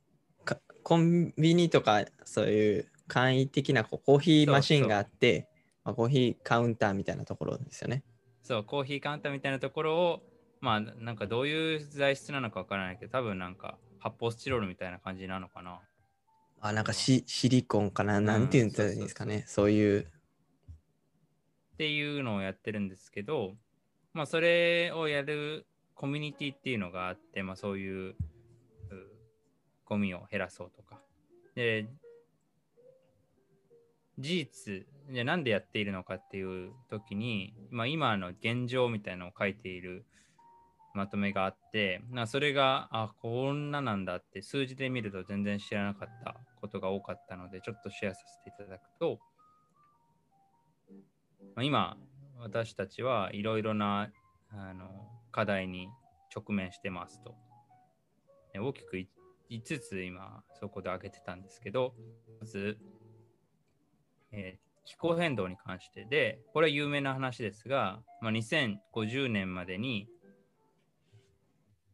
う、かコンビニとかそういう簡易的なこうコーヒーマシンがあって、まあ、コーヒーカウンターみたいなところですよね。そうコーヒーカウンターみたいなところをまあなんかどういう材質なのかわからないけど多分なんか発泡スチロールみたいな感じなのかなあ、なんかシシリコンかな、なんて言うんですかね、そういう。っていうのをやってるんですけど、まあ、それをやるコミュニティっていうのがあって、まあ、そういうゴミを減らそうとか。で、事実、じゃあなんでやっているのかっていう時に、まあ、今の現状みたいなのを書いているまとめがあって、まそれが、あ、こんななんだって数字で見ると全然知らなかったことが多かったので、ちょっとシェアさせていただくと、まあ、今、私たちはいろいろなあの課題に直面してますと。ね大きく5つ今、そこで挙げてたんですけど、まず、えー気候変動に関してで、これは有名な話ですが、まあ、2050年までに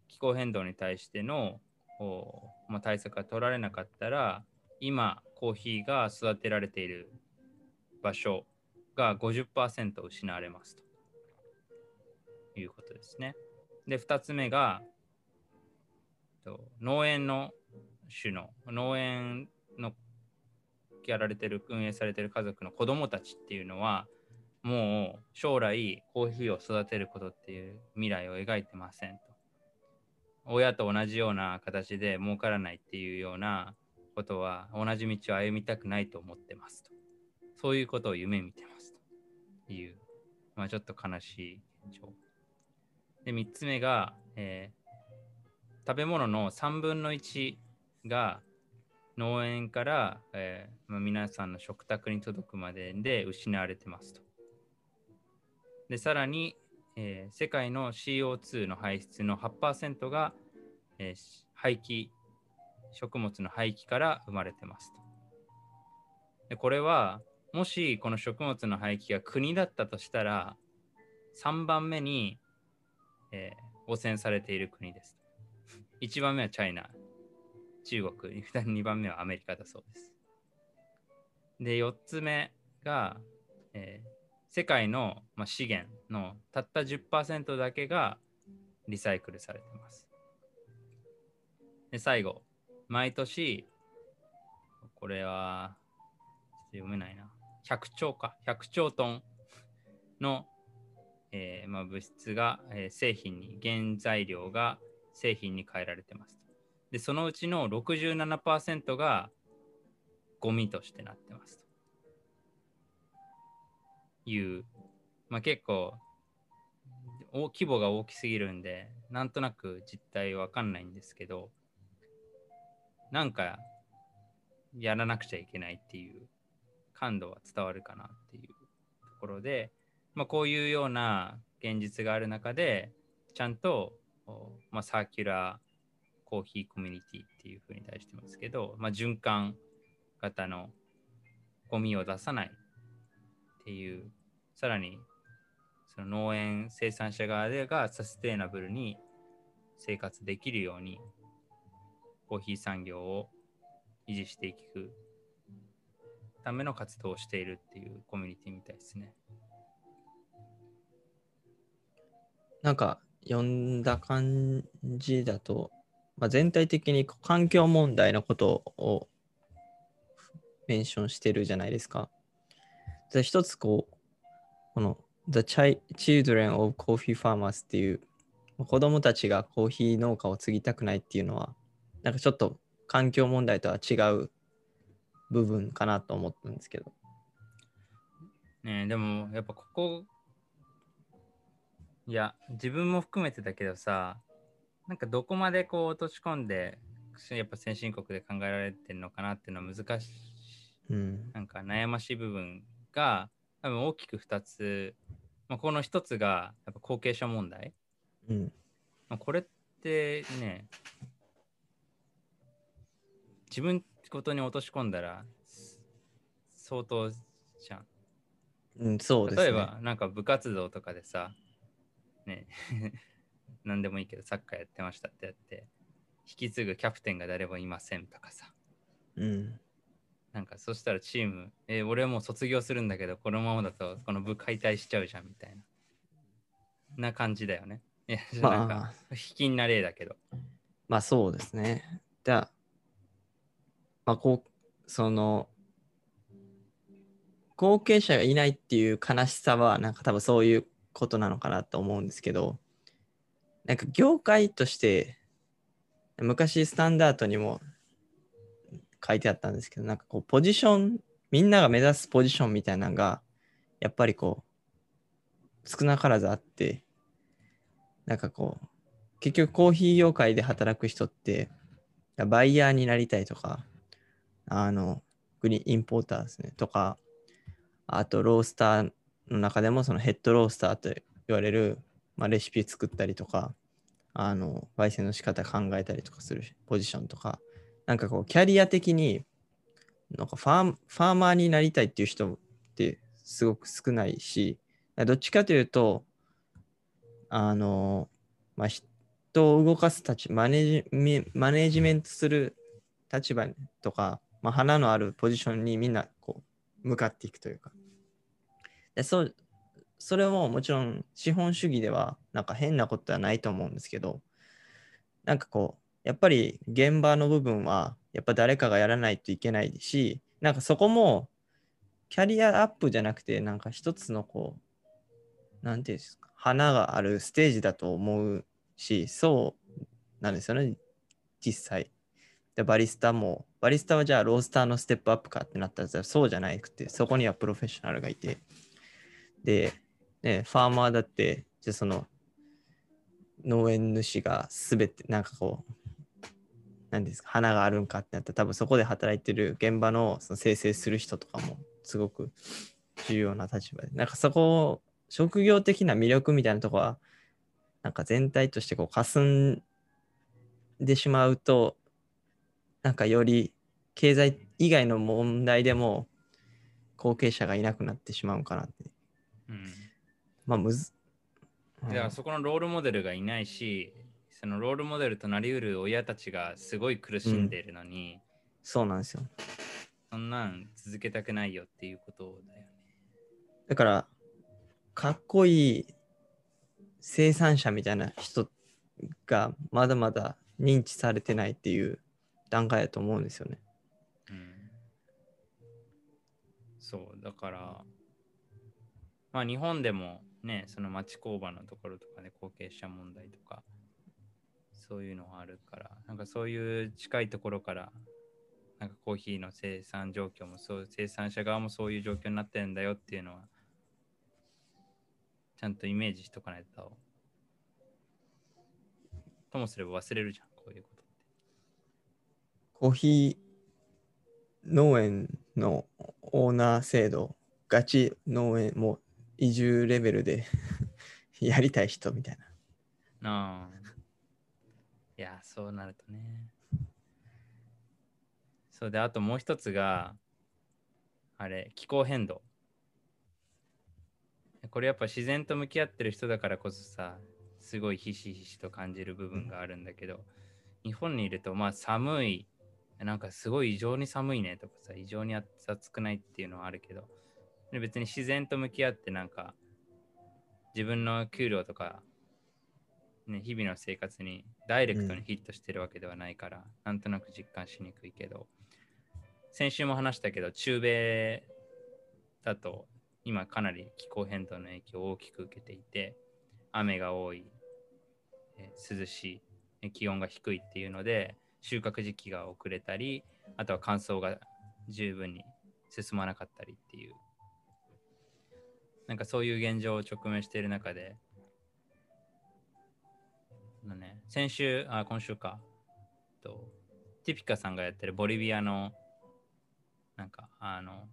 気候変動に対しての、おまあ、対策が取られなかったら、今、コーヒーが育てられている場所が50%失われますということですね。で、2つ目が、農園の種の農園のやられてる運営されてる家族の子供たちっていうのはもう将来コーヒーを育てることっていう未来を描いてませんと。親と同じような形で儲からないっていうようなことは同じ道を歩みたくないと思ってますと。そういうことを夢見てますいう、まあ、ちょっと悲しい現状。で、3つ目が、えー、食べ物の3分の1が農園から、えーまあ、皆さんの食卓に届くまでで失われてますと。で、さらに、えー、世界の CO2 の排出の8%が、えー、廃棄、食物の廃棄から生まれてますと。でこれは、もしこの食物の廃棄が国だったとしたら、3番目に、えー、汚染されている国です。1番目はチャイナ、中国、2番目はアメリカだそうです。で、4つ目が、えー、世界の、まあ、資源のたった10%だけがリサイクルされています。で、最後、毎年、これは、読めないな。100兆か。100兆トンの、えーまあ、物質が、えー、製品に、原材料が製品に変えられてます。で、そのうちの67%がゴミとしてなってますという、まあ、結構大規模が大きすぎるんで、なんとなく実態わかんないんですけど、なんかやらなくちゃいけないっていう感度は伝わるかなっていうところで、まあ、こういうような現実がある中で、ちゃんと、まあ、サーキュラーコーヒーコミュニティっていうふうに題してますけど、まあ、循環型のゴミを出さないっていう、さらにその農園生産者側でがサステイナブルに生活できるようにコーヒー産業を維持していくための活動をしているっていうコミュニティみたいですね。なんか読んだ感じだとまあ、全体的に環境問題のことをメンションしてるじゃないですか。じゃ一つこう、この The Children of Coffee Farmers っていう子供たちがコーヒー農家を継ぎたくないっていうのは、なんかちょっと環境問題とは違う部分かなと思ったんですけど。ねでもやっぱここ、いや、自分も含めてだけどさ、なんかどこまでこう落とし込んでやっぱ先進国で考えられてるのかなっていうのは難しい、うん、なんか悩ましい部分が多分大きく2つ、まあ、この1つがやっぱ後継者問題、うん。まあ、これってね自分ごとに落とし込んだら相当じゃん。うん、そうですね。例えば、なんか部活動とかでさ、ね <laughs> 何でもいいけどサッカーやってましたってやって引き継ぐキャプテンが誰もいませんとかさ、うん、なんかそしたらチーム、えー、俺はもう卒業するんだけどこのままだとこの部解体しちゃうじゃんみたいな。な感じだよね。いやなんか卑近な例だけど。まあそうですね。じゃあまあこうその後継者がいないっていう悲しさはなんか多分そういうことなのかなと思うんですけどなんか業界として昔スタンダードにも書いてあったんですけどなんかこうポジションみんなが目指すポジションみたいなのがやっぱりこう少なからずあってなんかこう結局コーヒー業界で働く人ってバイヤーになりたいとかあのグリーンインポーターですね。とかあとロースターの中でもそのヘッドロースターと言われるまあ、レシピ作ったりとか、あの、焙煎の仕方考えたりとかするポジションとか、なんかこう、キャリア的に、なんかファーファーマーになりたいっていう人ってすごく少ないし、どっちかというと、あの、まあ、人を動かす立ちマネジマネジメントする立場とか、まあ、花のあるポジションにみんなこう向かっていくというか。でそうそれももちろん資本主義ではなんか変なことはないと思うんですけど、なんかこう、やっぱり現場の部分はやっぱ誰かがやらないといけないし、なんかそこもキャリアアップじゃなくて、なんか一つのこう、なんていうんですか、花があるステージだと思うし、そうなんですよね、実際。で、バリスタも、バリスタはじゃあロースターのステップアップかってなったらそうじゃなくて、そこにはプロフェッショナルがいて、で、ね、ファーマーだって、じゃその農園主がすべてなんかこう、なんですか、花があるんかってなったら、多分そこで働いてる現場のその生成する人とかもすごく重要な立場で、なんかそこを職業的な魅力みたいなとこは、なんか全体としてこう霞んでしまうと、なんかより経済以外の問題でも後継者がいなくなってしまうかなって。うん。まあむず、だからそこのロールモデルがいないし、そのロールモデルとなりうる親たちがすごい苦しんでいるのに、そうなんですよ。そんなん続けたくないよっていうことだよね。だから、かっこいい生産者みたいな人がまだまだ認知されてないっていう段階だと思うんですよね。うん。そう、だから、まあ日本でもね、その町工場のところとかで後継者問題とか、そういうのがあるから、なんかそういう近いところから、なんかコーヒーの生産状況もそう、生産者側もそういう状況になってるんだよっていうのは、ちゃんとイメージしとかないと、ともすれば忘れるじゃん、コーヒー農園のオーナー制度、ガチ農園も移住レベルで <laughs> やりたい人みたいな。ああ。いや、そうなるとね。そうで、あともう一つが、あれ、気候変動。これやっぱ自然と向き合ってる人だからこそさ、すごいひしひしと感じる部分があるんだけど、日本にいると、まあ寒い、なんかすごい異常に寒いねとかさ、異常に暑くないっていうのはあるけど、で別に自然と向き合ってなんか、自分の給料とかね、日々の生活にダイレクトにヒットしてるわけではないから、なんとなく実感しにくいけど、先週も話したけど、中米だと今かなり気候変動の影響を大きく受けていて、雨が多い、えー涼しい、え気温が低いっていうので、収穫時期が遅れたり、あとは乾燥が十分に進まなかったりっていう、なんかそういう現状を直面している中で、のね、先週、あ、今週か、と、ティピカさんがやってるボリビアの、なんか、あの、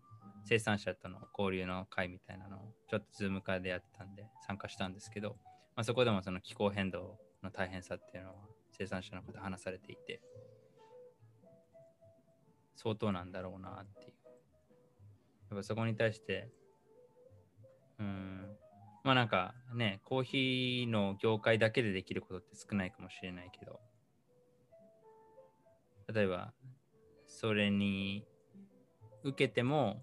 生産者との交流の会みたいなのを、ちょっとズーム化でやってたんで、参加したんですけど、まあ、そこでもその気候変動の大変さっていうのは、生産者の方話されていて、相当なんだろうなっていう。やっぱそこに対して、うん、まあなんかね、コーヒーの業界だけでできることって少ないかもしれないけど、例えば、それに受けても、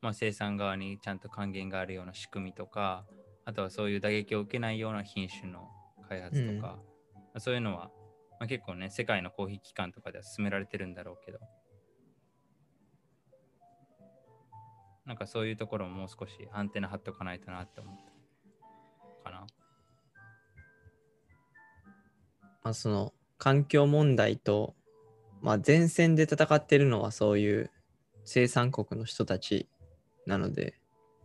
まあ、生産側にちゃんと還元があるような仕組みとか、あとはそういう打撃を受けないような品種の開発とか、まあそういうのは、まあ、結構ね、世界のコーヒー機関とかでは進められてるんだろうけど、なんかそういうところももう少しアンテナ張っとかないとなって思ったかな。まあ、その環境問題と、まあ、前線で戦ってるのはそういう生産国の人たちなので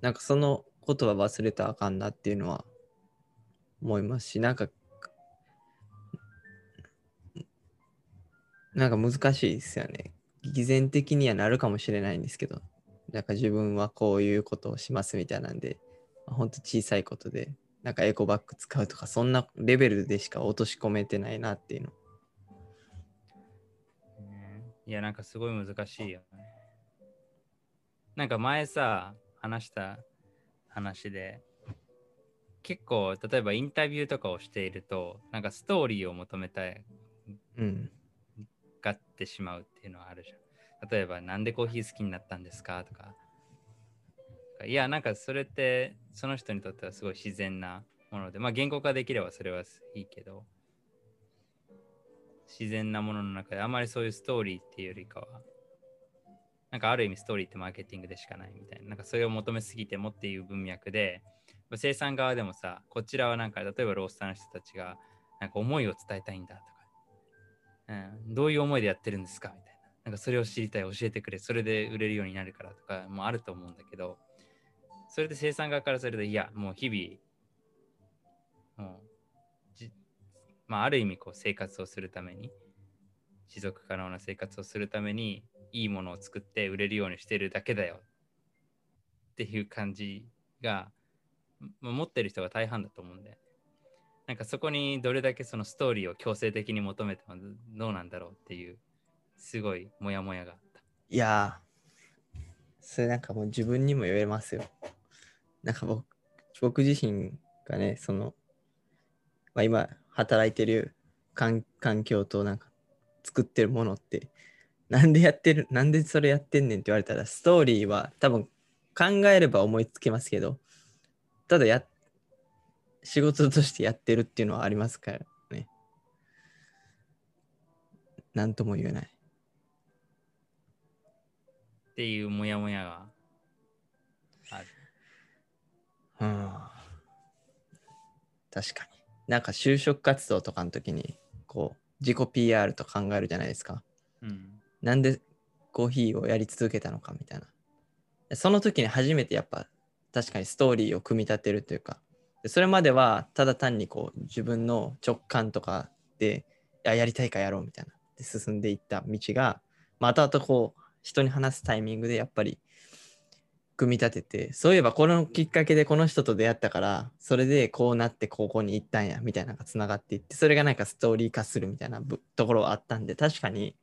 なんかそのことは忘れたらあかんなっていうのは思いますしなんかなんか難しいですよね。偽善的にはなるかもしれないんですけど。なんか自分はこういうことをしますみたいなんで、まあ、ほんと小さいことで。なんかエコバッグ使うとか、そんなレベルでしか落とし込めてないなっていうの。ね。いや、なんかすごい難しいよね。なんか前さ、話した話で、結構、例えばインタビューとかをしていると、なんかストーリーを求めたい。うん。がってしまうっていうのはあるじゃん。例えば、なんでコーヒー好きになったんですかとか。いや、なんかそれって、その人にとってはすごい自然なもので、まあ言語化できればそれはいいけど、自然なものの中であまりそういうストーリーっていうよりかはなんかある意味ストーリーってマーケティングでしかないみたいななんかそれを求めすぎてもっていう文脈で生産側でもさこちらはなんか例えばロースターの人たちがなんか思いを伝えたいんだとか、うん、どういう思いでやってるんですか？みたいな。なんかそれを知りたい教えてくれそれで売れるようになるからとかもあると思うんだけどそれで生産側からするといやもう日々もうじまあある意味こう生活をするために持続可能な生活をするためにいいものを作って売れるようにしてるだけだよっていう感じが持ってる人が大半だと思うんでなんかそこにどれだけそのストーリーを強制的に求めてもどうなんだろうっていうすごいモヤモヤがあった。いやー、それなんかもう自分にも言えますよ。なんか僕僕自身がね、その、まあ、今働いてる環環境となんか作ってるものって、なんでやってる、なんでそれやってんねんって言われたら、ストーリーは多分考えれば思いつけますけど、ただやって、仕事としてやってるっていうのはありますからね。なんとも言えない。っていうモヤモヤがある。うん確かに。なんか就職活動とかの時に、こう、自己 PR と考えるじゃないですか。うん。なんでコーヒーをやり続けたのかみたいな。でその時に初めてやっぱ確かにストーリーを組み立てるというか、でそれまではただ単にこう自分の直感とかで、ややりたいかやろうみたいな。で進んでいった道が、まあ、後々こう人に話すタイミングでやっぱり組み立てて、そういえばこのきっかけでこの人と出会ったから、それでこうなって高校に行ったんやみたいなのがつながっていって、それがなんかストーリー化するみたいなところはあったんで、確かに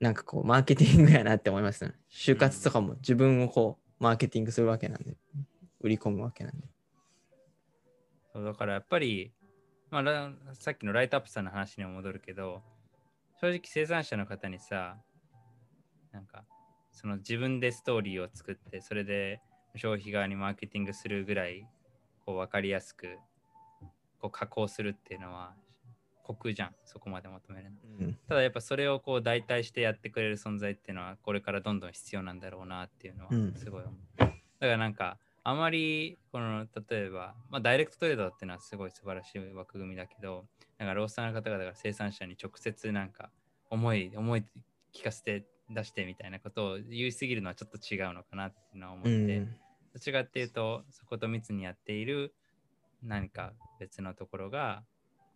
なんかこうマーケティングやなって思いますね。就活とかも自分をこうマーケティングするわけなんで、売り込むわけなんで。そうだからやっぱり、まあ、らさっきのライトアップさんの話にも戻るけど正直生産者の方にさなんかその自分でストーリーを作ってそれで消費側にマーケティングするぐらいこう分かりやすくこう加工するっていうのは酷じゃんそこまで求めるの。うん、ただやっぱそれをこう代替してやってくれる存在っていうのはこれからどんどん必要なんだろうなっていうのはうん。すごい思う。だからなんかあまりこの例えば、まあ、ダイレクトトレードっていうのはすごい素晴らしい枠組みだけどなんかロースターの方々が生産者に直接なんか思い思い聞かせて出してみたいなことを言いすぎるのはちょっと違うのかなっていうのは思っうて、ん、どっちかっていうとそこと密にやっている何か別のところが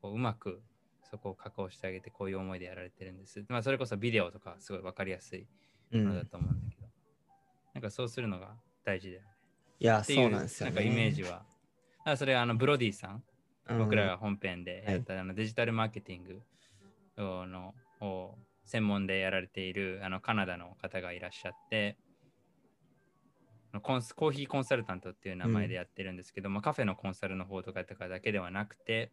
こううまくそこを加工してあげてこういう思いでやられてるんです。まあそれこそビデオとかすごい分かりやすうん。いものだと思うんだけど、なんかそうするのが大事だよね。いや、そうなんですよね。なんかイメージは。だからそれあのブロディさん、うん。僕らが本編でやった、あのデジタルマーケティングのを専門でやられているあのカナダの方がいらっしゃって、コンスコーヒーコンサルタントっていう名前でやってるんですけど、まあ、カフェのコンサルの方とかとかだけではなくて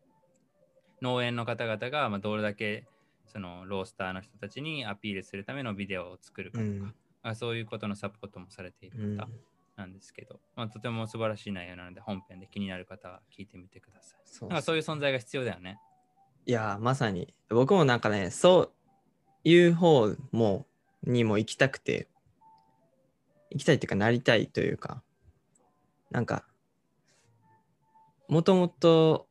農園の方々がまあどれだけそのロースターの人たちにアピールするためのビデオを作るかとか、うん。まあそういうことのサポートもされているうん。方なんですけど、まあ、とても素晴らしい内容なので本編で気になる方は聞いてみてください。そうなんかそういう存在が必要だよね。いや、まさに。僕もなんかね、そういう方もにも行きたくて、行きたいっていうか、なりたいというか、なんか、もともと、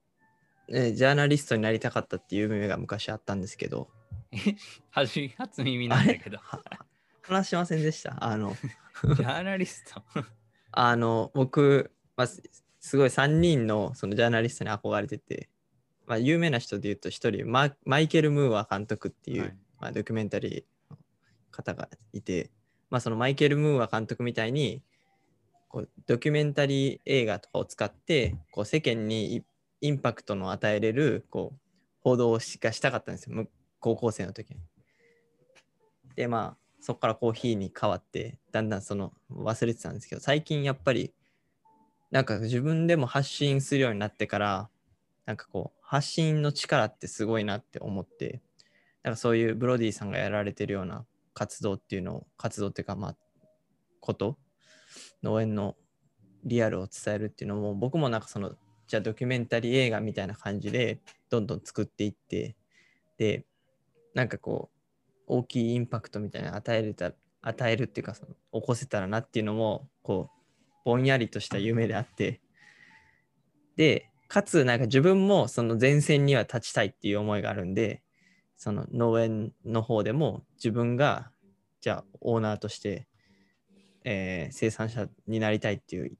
ね、ジャーナリストになりたかったっていう夢が昔あったんですけど、初耳なんだけど。は話しませんでした？あの、ジャーナリスト。あの僕、まあ、すすごい3人のそのジャーナリストに憧れてて、まあ、有名な人で言うと1人ママイケル・ムーア監督っていう、はいまあ、ドキュメンタリーの方がいて、まあ、そのマイケル・ムーア監督みたいにこうドキュメンタリー映画とかを使ってこう世間にイインパクトの与えれるこう報道をしがしたかったんですよむ高校生の時に。でまあそこからコーヒーに変わってだんだんその忘れてたんですけど最近やっぱりなんか自分でも発信するようになってからなんかこう発信の力ってすごいなって思ってなんかそういうブロディさんがやられてるような活動っていうのを活動っていうかまあこと農園のリアルを伝えるっていうのも僕もなんかそのじゃあドキュメンタリー映画みたいな感じでどんどん作っていってで、なんかこう、大きいインパクトみたいな与えれた、与えるっていうかその、起こせたらなっていうのも、こう、ぼんやりとした夢であって、で、かつ、なんか自分もその前線には立ちたいっていう思いがあるんで、その農園の方でも自分が、じゃあオーナーとして、えー生産者になりたいっていう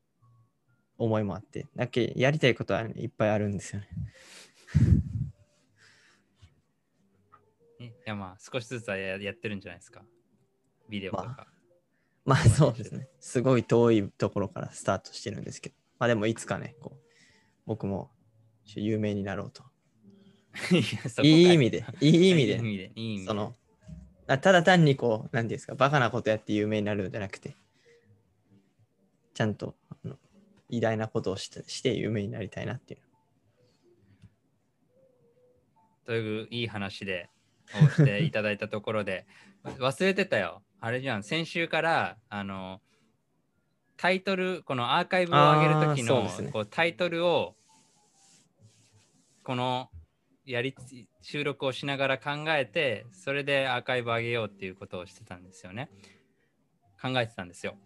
思いもあって、だけやりたいことは、いっぱいあるんですよね。いやまあ少しずつはややってるんじゃないですか。ビデオとか。まあそうですね。すごい遠いところからスタートしてるんですけど、まあでもいつかね、こう僕も有名になろうと。<laughs> いいい意味で、いい意味でいい意、味で。いいその、あただ単にこう、何ていうんですか、バカなことやって有名になるんじゃなくて、ちゃんと偉大なことをしてして有名になりたいなっていう。といういい話でをしていただいたところで。忘れてたよ。あれじゃん。先週からあのタイトルこのアーカイブを上げる時の、ね。こうタイトルをこのやり収録をしながら考えてそれでアーカイブ上げようっていうことをしてたんですよね。考えてたんですよ。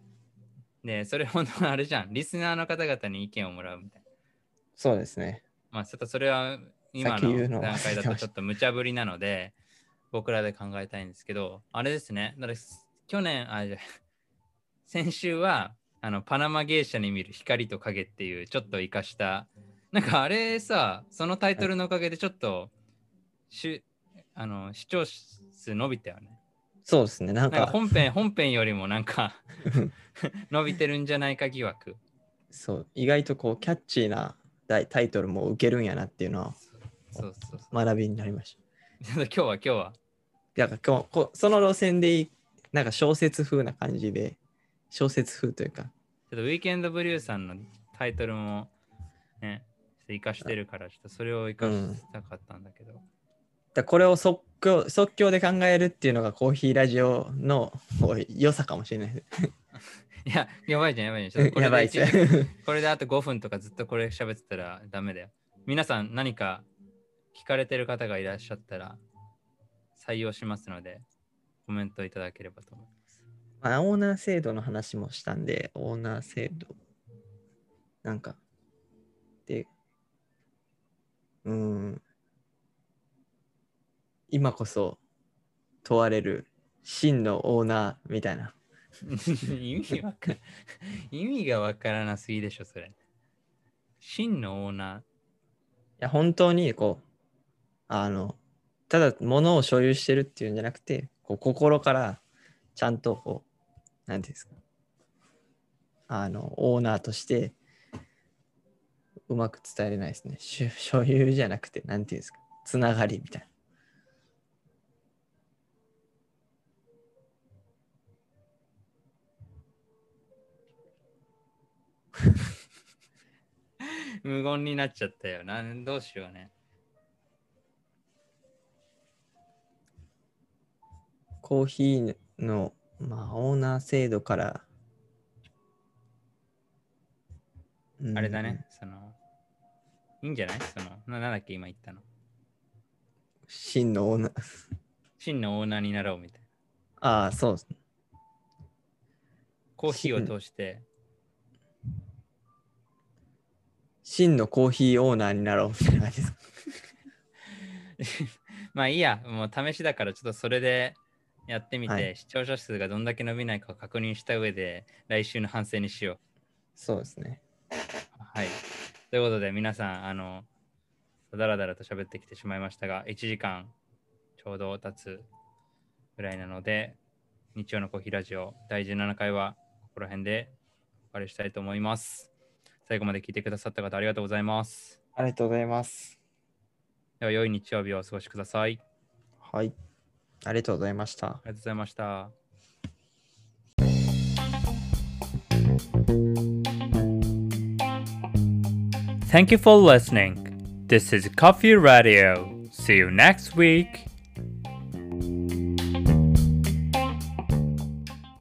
でそれ本当あれじゃん。リスナーの方々に意見をもらうみたいな。そうですね。まあ、ちょっとそれは今の段階だとちょっと無茶ぶりなので、僕らで考えたいんですけど、あれですね、だから去年、あ、じゃあ <laughs> 先週はあのパナマ芸者に見る光と影っていうちょっと生かした、なんかあれさ、そのタイトルのおかげでちょっとしあの視聴数伸びたよね。そうですね。なんなんかか、本編本編よりもなんか <laughs> 伸びてるんじゃないか疑惑。そう、意外とこう、キャッチーなタイタイトルも受けるんやなっていうのはそうそう。学びになりました。<laughs> 今日は今日は。だからこうこうその路線でいいなんか小説風な感じで小説風というかちょっとウィーケンドブリューさんのタイトルもね、生かしてるから、ちょっとそれを生かしたかったんだけど。だこれを即興即興で考えるっていうのがコーヒーラジオの良さかもしれないです。<laughs> いや、やばいじゃん、やばいじゃん。これやばいで。これであと5分とかずっとこれ喋ってたらダメだよ。皆さん何か聞かれてる方がいらっしゃったら採用しますので、コメントいただければと思います。まあ、オーナー制度の話もしたんで、オーナー制度。なんか、で、うーん、今こそ問われる真のオーナーみたいな。<laughs> 意味わか意味がわからなすぎでしょ、それ。真のオーナいや、本当にこう、あの、ただ物を所有してるっていうんじゃなくて、こう心からちゃんとこう、なんていうんですか、あの、オーナーとしてうまく伝えれないですね。所有じゃなくて、なんていうんですか、つながりみたいな。<laughs> 無言になっちゃったよ。などうしようね。コーヒーの、まあ、オーナー制度から、うんあれだね、その、いいんじゃない？その、ななんだっけ、今言ったの。真のオーナー。真のオーナーになろうみたいな。ああ、そうですね。コーヒーを通して、真のコーヒーオーナーになろうみたいな感じです。<laughs> まあいいや、もう試しだからちょっとそれでやってみて、はい視聴者数がどんだけ伸びないかを確認した上で、来週の反省にしよそうですね。う。はい。ということで、皆さん、あの、だらだらと喋ってきてしまいましたが、1時間ちょうど経つぐらいなので、日曜のコーヒーラジオ第17回はここら辺でお別れしたいと思います。最後まで聞いてくださった方ありがとうございます。ありがとうございます。では、良い日曜日をお過ごしください。はい。ありがとうございました。ありがとうございました。 Thank you for listening. This is Coffee Radio. See you next week.